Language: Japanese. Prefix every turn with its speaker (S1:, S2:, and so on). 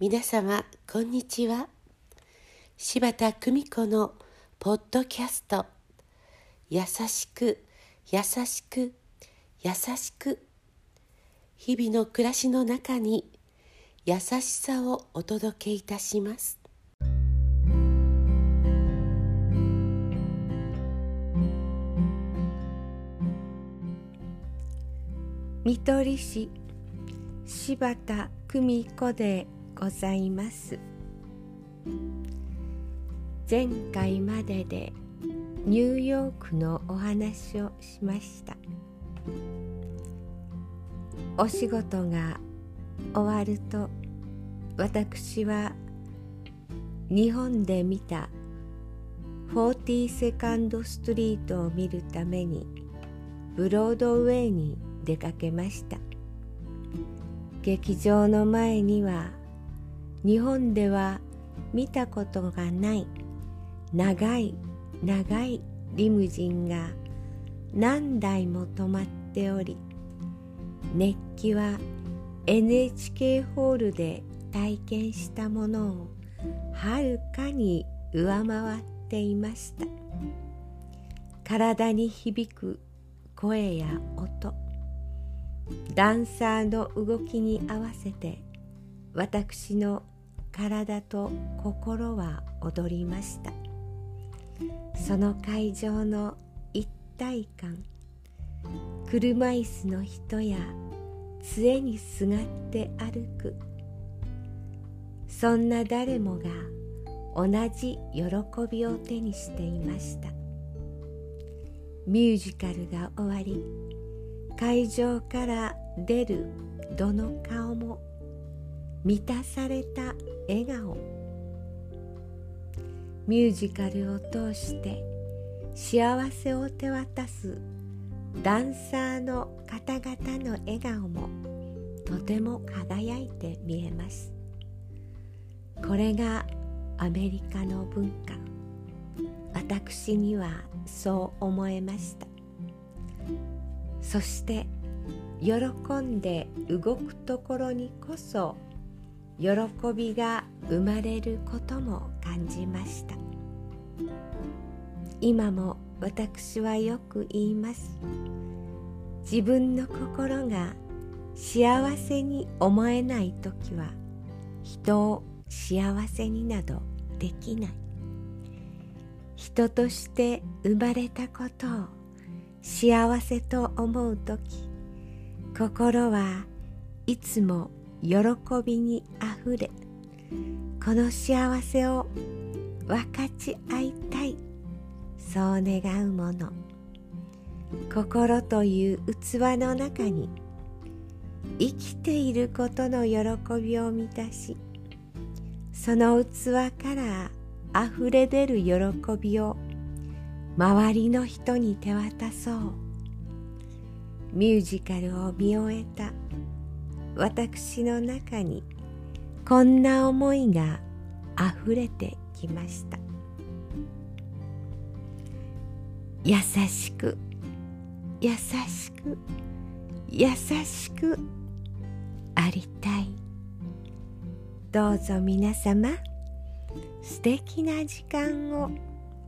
S1: 皆様こんにちは。柴田久美子のポッドキャスト「優しく優しく優しく」日々の暮らしの中に優しさをお届けいたします。
S2: 見取り市柴田久美子でございます。前回まででニューヨークのお話をしました。お仕事が終わると私は日本で見た40セカンドストリートを見るためにブロードウェイに出かけました。劇場の前には日本では見たことがない長い長いリムジンが何台も止まっており熱気は NHK ホールで体験したものをはるかに上回っていました。体に響く声や音。ダンサーの動きに合わせて私の体と心は踊りました。その会場の一体感車椅子の人や杖にすがって歩くそんな誰もが同じ喜びを手にしていました。ミュージカルが終わり会場から出るどの顔も満たされた笑顔。ミュージカルを通して幸せを手渡すダンサーの方々の笑顔もとても輝いて見えます。これがアメリカの文化。私にはそう思えました。そして喜んで動くところにこそ喜びが生まれることも感じました。今も私はよく言います。自分の心が幸せに思えない時は人を幸せになどできない。人として生まれたことを幸せと思う時心はいつも喜びにあふれこの幸せを分かち合いたいそう願うもの。心という器の中に生きていることの喜びを満たしその器からあふれ出る喜びを周りの人に手渡そう。ミュージカルを見終えた。私の中にこんな思いがあふれてきました。優しく優しく優しくありたい。どうぞ皆様素敵な時間を。